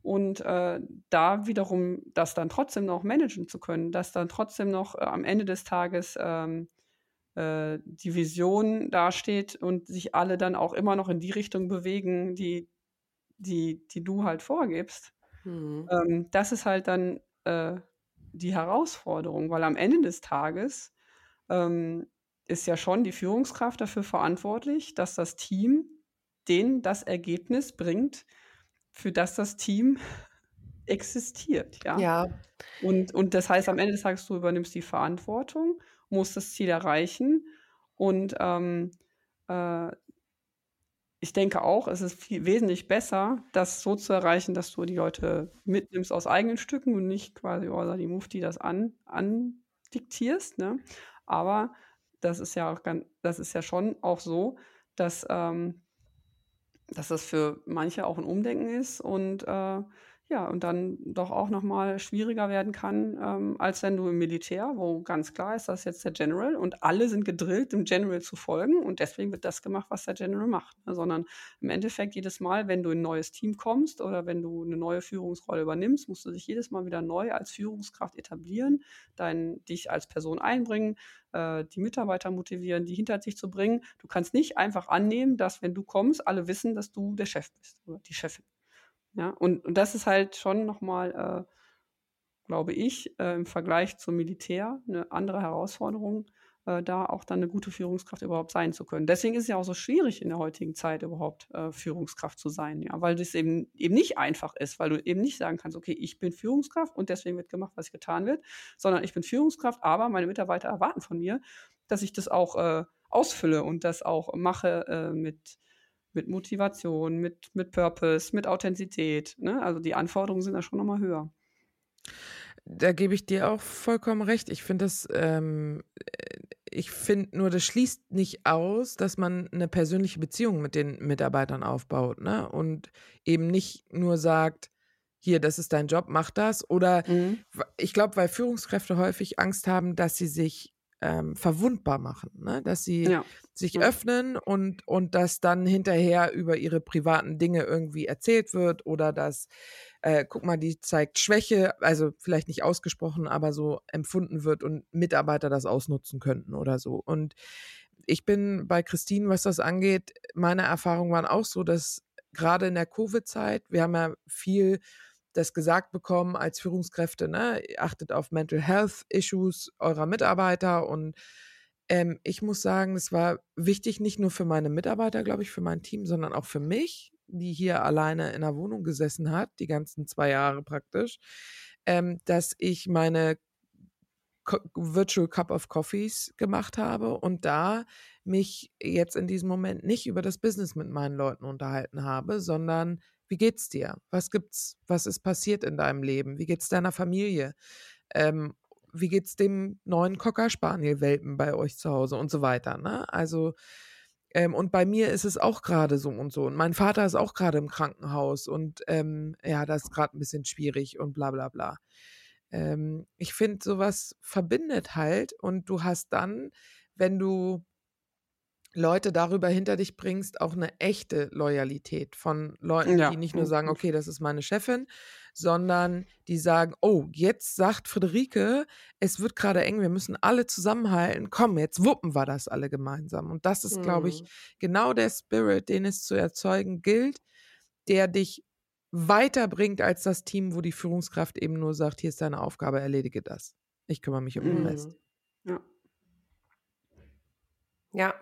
Und äh, da wiederum das dann trotzdem noch managen zu können, dass dann trotzdem noch äh, am Ende des Tages ähm, äh, die Vision dasteht und sich alle dann auch immer noch in die Richtung bewegen, die, die, die du halt vorgibst. Mhm. Ähm, das ist halt dann äh, die Herausforderung, weil am Ende des Tages ähm, ist ja schon die Führungskraft dafür verantwortlich, dass das Team denen das Ergebnis bringt, für das das Team existiert. Ja. Ja, Und, und das heißt, am Ende des Tages, du übernimmst die Verantwortung, musst das Ziel erreichen. Und ähm, äh, ich denke auch, es ist viel, wesentlich besser, das so zu erreichen, dass du die Leute mitnimmst aus eigenen Stücken und nicht quasi, oh, die Mufti das an, andiktierst. Ne? Aber das ist ja auch ganz, das ist ja schon auch so, dass, ähm, dass das für manche auch ein Umdenken ist und äh, ja, und dann doch auch nochmal schwieriger werden kann, ähm, als wenn du im Militär, wo ganz klar ist, das ist jetzt der General und alle sind gedrillt, dem General zu folgen und deswegen wird das gemacht, was der General macht. Ne? Sondern im Endeffekt jedes Mal, wenn du in ein neues Team kommst oder wenn du eine neue Führungsrolle übernimmst, musst du dich jedes Mal wieder neu als Führungskraft etablieren, dein, dich als Person einbringen, äh, die Mitarbeiter motivieren, die hinter sich zu bringen. Du kannst nicht einfach annehmen, dass wenn du kommst, alle wissen, dass du der Chef bist oder die Chefin. Ja, und, und das ist halt schon nochmal, äh, glaube ich, äh, im Vergleich zum Militär eine andere Herausforderung, äh, da auch dann eine gute Führungskraft überhaupt sein zu können. Deswegen ist es ja auch so schwierig in der heutigen Zeit überhaupt äh, Führungskraft zu sein, ja, weil es eben, eben nicht einfach ist, weil du eben nicht sagen kannst, okay, ich bin Führungskraft und deswegen wird gemacht, was getan wird, sondern ich bin Führungskraft, aber meine Mitarbeiter erwarten von mir, dass ich das auch äh, ausfülle und das auch mache äh, mit mit Motivation, mit, mit Purpose, mit Authentizität. Ne? Also die Anforderungen sind da schon nochmal höher. Da gebe ich dir auch vollkommen recht. Ich finde das, ähm, ich finde nur, das schließt nicht aus, dass man eine persönliche Beziehung mit den Mitarbeitern aufbaut, ne? Und eben nicht nur sagt, hier, das ist dein Job, mach das. Oder mhm. ich glaube, weil Führungskräfte häufig Angst haben, dass sie sich ähm, verwundbar machen, ne? dass sie ja. sich öffnen und, und dass dann hinterher über ihre privaten Dinge irgendwie erzählt wird oder dass, äh, guck mal, die zeigt Schwäche, also vielleicht nicht ausgesprochen, aber so empfunden wird und Mitarbeiter das ausnutzen könnten oder so. Und ich bin bei Christine, was das angeht, meine Erfahrungen waren auch so, dass gerade in der Covid-Zeit, wir haben ja viel das gesagt bekommen als Führungskräfte, ne? Achtet auf Mental Health Issues eurer Mitarbeiter und ähm, ich muss sagen, es war wichtig, nicht nur für meine Mitarbeiter, glaube ich, für mein Team, sondern auch für mich, die hier alleine in der Wohnung gesessen hat, die ganzen zwei Jahre praktisch, ähm, dass ich meine Virtual Cup of Coffees gemacht habe und da mich jetzt in diesem Moment nicht über das Business mit meinen Leuten unterhalten habe, sondern wie geht's dir? Was gibt's? Was ist passiert in deinem Leben? Wie geht's deiner Familie? Ähm, wie geht's dem neuen Cocker Spaniel Welpen bei euch zu Hause und so weiter? Ne? Also ähm, und bei mir ist es auch gerade so und so. Und mein Vater ist auch gerade im Krankenhaus und ähm, ja, das ist gerade ein bisschen schwierig und bla bla bla. Ähm, ich finde, sowas verbindet halt und du hast dann, wenn du Leute darüber hinter dich bringst, auch eine echte Loyalität von Leuten, ja. die nicht nur sagen, okay, das ist meine Chefin, sondern die sagen, oh, jetzt sagt Friederike, es wird gerade eng, wir müssen alle zusammenhalten, komm, jetzt wuppen wir das alle gemeinsam. Und das ist, mhm. glaube ich, genau der Spirit, den es zu erzeugen gilt, der dich weiterbringt als das Team, wo die Führungskraft eben nur sagt, hier ist deine Aufgabe, erledige das. Ich kümmere mich um den Rest. Mhm. Ja. Ja,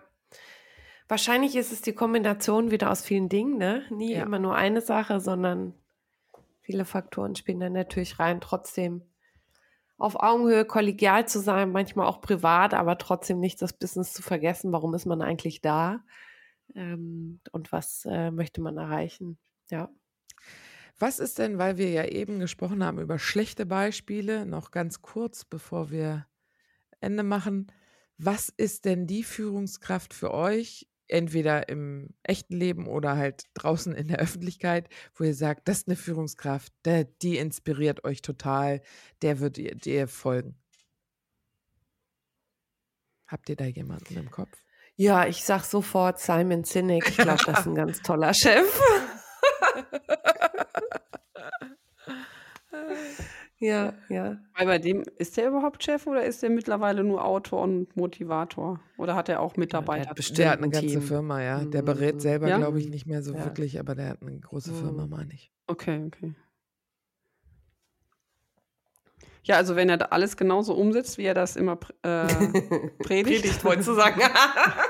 Wahrscheinlich ist es die Kombination wieder aus vielen Dingen, ne? Nie ja. immer nur eine Sache, sondern viele Faktoren spielen da natürlich rein. Trotzdem auf Augenhöhe kollegial zu sein, manchmal auch privat, aber trotzdem nicht das Business zu vergessen. Warum ist man eigentlich da? Ähm, und was äh, möchte man erreichen? Ja. Was ist denn, weil wir ja eben gesprochen haben über schlechte Beispiele, noch ganz kurz, bevor wir Ende machen. Was ist denn die Führungskraft für euch, entweder im echten Leben oder halt draußen in der Öffentlichkeit, wo ihr sagt, das ist eine Führungskraft, der, die inspiriert euch total, der wird ihr, dir folgen. Habt ihr da jemanden im Kopf? Ja, ich sag sofort Simon Sinek. Ich glaube, das ist ein ganz toller Chef. Ja, ja. Weil bei dem, ist der überhaupt Chef oder ist der mittlerweile nur Autor und Motivator? Oder hat er auch Mitarbeiter? Ja, der, bestimmt der hat eine ganze Team. Firma, ja. Der berät selber, ja? glaube ich, nicht mehr so ja. wirklich, aber der hat eine große mhm. Firma, meine ich. Okay, okay. Ja, also wenn er da alles genauso umsetzt, wie er das immer äh, predigt. predigt, wollte ich sagen.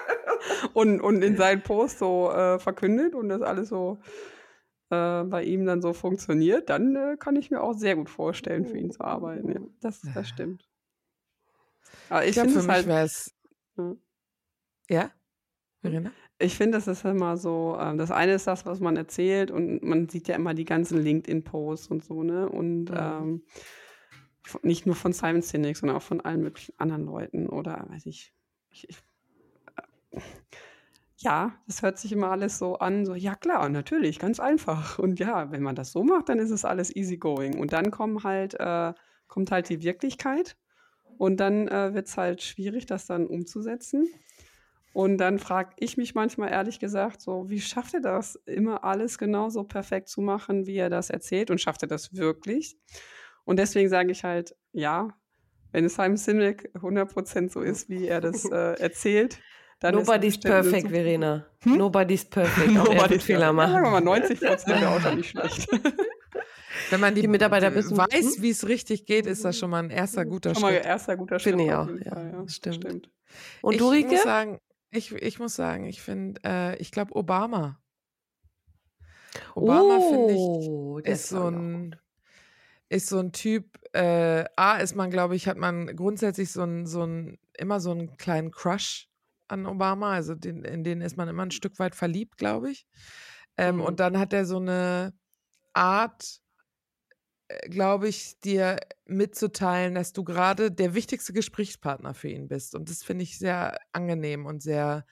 und, und in seinen Post so äh, verkündet und das alles so äh, bei ihm dann so funktioniert, dann äh, kann ich mir auch sehr gut vorstellen, für ihn zu arbeiten. Ja, das, das stimmt. Aber ich, ich glaube, für mich halt, wäre es. Ja? ja? Verena? Ich finde, das ist immer so, äh, das eine ist das, was man erzählt und man sieht ja immer die ganzen LinkedIn-Posts und so, ne? Und mhm. ähm, nicht nur von Simon Sinek, sondern auch von allen möglichen anderen Leuten oder weiß ich, ich, ich ja, das hört sich immer alles so an, so, ja klar, natürlich, ganz einfach. Und ja, wenn man das so macht, dann ist es alles easy going. Und dann kommen halt, äh, kommt halt die Wirklichkeit und dann äh, wird es halt schwierig, das dann umzusetzen. Und dann frage ich mich manchmal ehrlich gesagt, so, wie schafft er das, immer alles genauso perfekt zu machen, wie er das erzählt? Und schafft er das wirklich? Und deswegen sage ich halt, ja, wenn es Simon Sinek 100% so ist, wie er das äh, erzählt, dann Nobody's perfect, Verena. Hm? Nobody's perfect. Nobody's Fehler machen. Ja, sagen wir mal 90 wäre auch schon nicht schlecht. Wenn man die, die Mitarbeiter besucht, weiß, wie es richtig geht, ist das schon mal ein erster guter schon Schritt. Schon mal ein erster guter Schritt. Finde ich auch. Ja, Fall, ja. Stimmt. stimmt. Und du, Rike? Muss sagen, ich, ich muss sagen, ich finde, äh, ich glaube, Obama. Obama, oh, finde ich, ist so ein ist so ein Typ, äh, A, ist man, glaube ich, hat man grundsätzlich so ein, so ein, immer so einen kleinen Crush an Obama. Also den, in den ist man immer ein Stück weit verliebt, glaube ich. Ähm, mhm. Und dann hat er so eine Art, äh, glaube ich, dir mitzuteilen, dass du gerade der wichtigste Gesprächspartner für ihn bist. Und das finde ich sehr angenehm und sehr,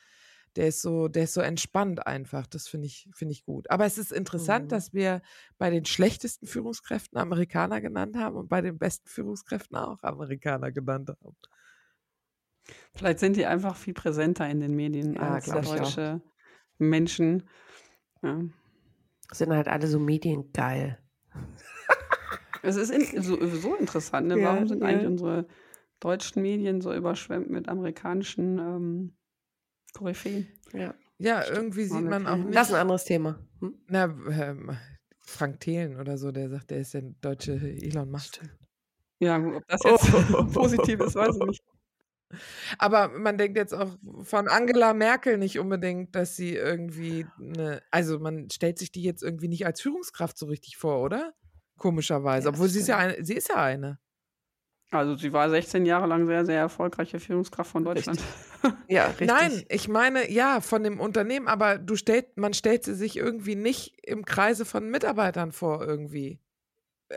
der ist so, der ist so entspannt einfach. Das finde ich, finde ich gut. Aber es ist interessant, mhm. dass wir bei den schlechtesten Führungskräften Amerikaner genannt haben und bei den besten Führungskräften auch Amerikaner genannt haben. Vielleicht sind die einfach viel präsenter in den Medien ja, als deutsche Menschen. Ja. Sind halt alle so mediengeil. Es ist in, so, so, interessant, ne? Warum sind ja. eigentlich unsere deutschen Medien so überschwemmt mit amerikanischen ähm, Koryphäen? Ja. Ja, irgendwie sieht man auch nicht. Das ist ein anderes Thema. Hm? Na, ähm, Frank Thelen oder so, der sagt, der ist der deutsche Elon Musk. Ja, ob das jetzt oh. positiv ist, weiß ich nicht. Aber man denkt jetzt auch von Angela Merkel nicht unbedingt, dass sie irgendwie eine, also man stellt sich die jetzt irgendwie nicht als Führungskraft so richtig vor, oder? Komischerweise. Ja, Obwohl sie ist ja eine, sie ist ja eine. Also sie war 16 Jahre lang sehr, sehr erfolgreiche Führungskraft von Deutschland. Richtig. Ja, richtig. Nein, ich meine, ja, von dem Unternehmen, aber du stellt, man stellt sie sich irgendwie nicht im Kreise von Mitarbeitern vor, irgendwie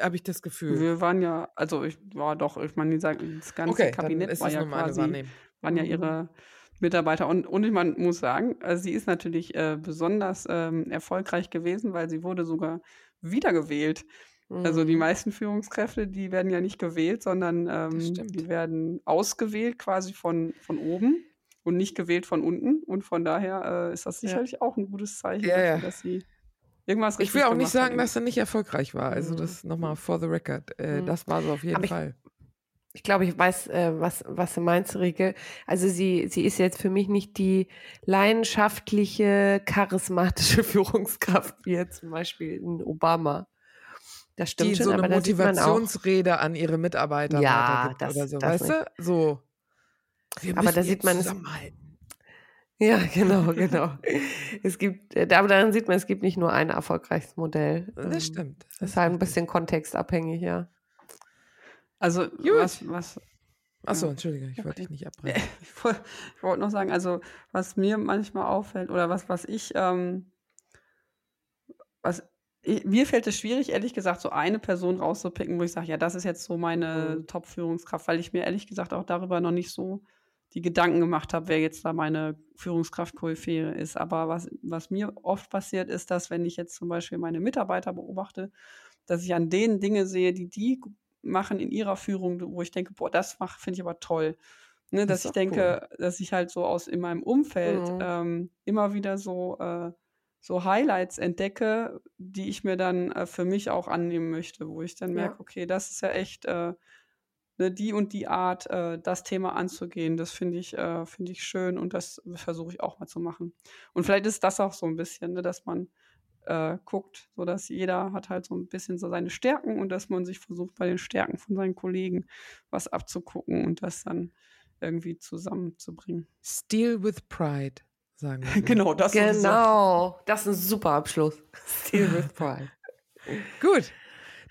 habe ich das Gefühl. Wir waren ja, also ich war doch, ich meine, das ganze okay, Kabinett war ja quasi, waren ja mhm. ihre Mitarbeiter. Und, und ich man muss sagen, also sie ist natürlich äh, besonders ähm, erfolgreich gewesen, weil sie wurde sogar wiedergewählt. Mhm. Also die mhm. meisten Führungskräfte, die werden ja nicht gewählt, sondern ähm, die werden ausgewählt quasi von, von oben und nicht gewählt von unten. Und von daher äh, ist das sicherlich ja. auch ein gutes Zeichen, ja, dafür, dass sie Irgendwas ich will auch nicht sagen, dass er nicht erfolgreich war. Also mhm. das nochmal for the record. Äh, mhm. Das war so auf jeden Aber Fall. Ich, ich glaube, ich weiß, äh, was, was du meinst, Rike. Also sie, sie ist jetzt für mich nicht die leidenschaftliche, charismatische Führungskraft, wie jetzt zum Beispiel in Obama. Das stimmt die schon, so eine Motivationsrede an ihre Mitarbeiter ja, das, oder so, weißt du? So. Wir aber da sieht man es. Ja, genau, genau. es gibt, äh, aber daran sieht man, es gibt nicht nur ein erfolgreiches Modell. Das ähm, stimmt. Das ist halt ein bisschen kontextabhängig, ja. Also, Gut. was, was Achso, Entschuldige, ich wollte dich nicht abbrechen. ich wollte noch sagen, also was mir manchmal auffällt oder was, was ich, ähm, was ich, mir fällt es schwierig, ehrlich gesagt, so eine Person rauszupicken, wo ich sage, ja, das ist jetzt so meine mhm. Top-Führungskraft, weil ich mir ehrlich gesagt auch darüber noch nicht so die Gedanken gemacht habe, wer jetzt da meine Führungskraft Koryphäe ist. Aber was, was mir oft passiert, ist, dass wenn ich jetzt zum Beispiel meine Mitarbeiter beobachte, dass ich an denen Dinge sehe, die die machen in ihrer Führung, wo ich denke, boah, das finde ich aber toll. Ne, dass ich denke, cool. dass ich halt so aus in meinem Umfeld mhm. ähm, immer wieder so, äh, so Highlights entdecke, die ich mir dann äh, für mich auch annehmen möchte, wo ich dann merke, ja. okay, das ist ja echt äh, ne, die und die Art, äh, das Thema anzugehen. Das finde ich, äh, finde ich schön und das versuche ich auch mal zu machen. Und vielleicht ist das auch so ein bisschen, ne, dass man äh, guckt, so dass jeder hat halt so ein bisschen so seine Stärken und dass man sich versucht, bei den Stärken von seinen Kollegen was abzugucken und das dann irgendwie zusammenzubringen. Steal with Pride, sagen wir. genau, das genau, das ist ein super Abschluss. Steal with Pride. Gut.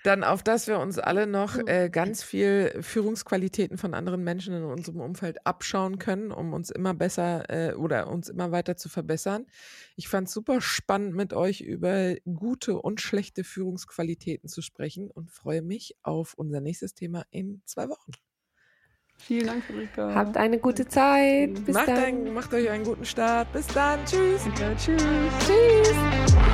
Dann auf dass wir uns alle noch hm. äh, ganz viel Führungsqualitäten von anderen Menschen in unserem Umfeld abschauen können, um uns immer besser äh, oder uns immer weiter zu verbessern. Ich fand es super spannend, mit euch über gute und schlechte Führungsqualitäten zu sprechen und freue mich auf unser nächstes Thema in zwei Wochen. Vielen Dank, Ulrike. Habt eine gute Zeit. Bis macht, dann. ein, macht euch einen guten Start. Bis dann. Tschüss. Danke, tschüss. Tschüss.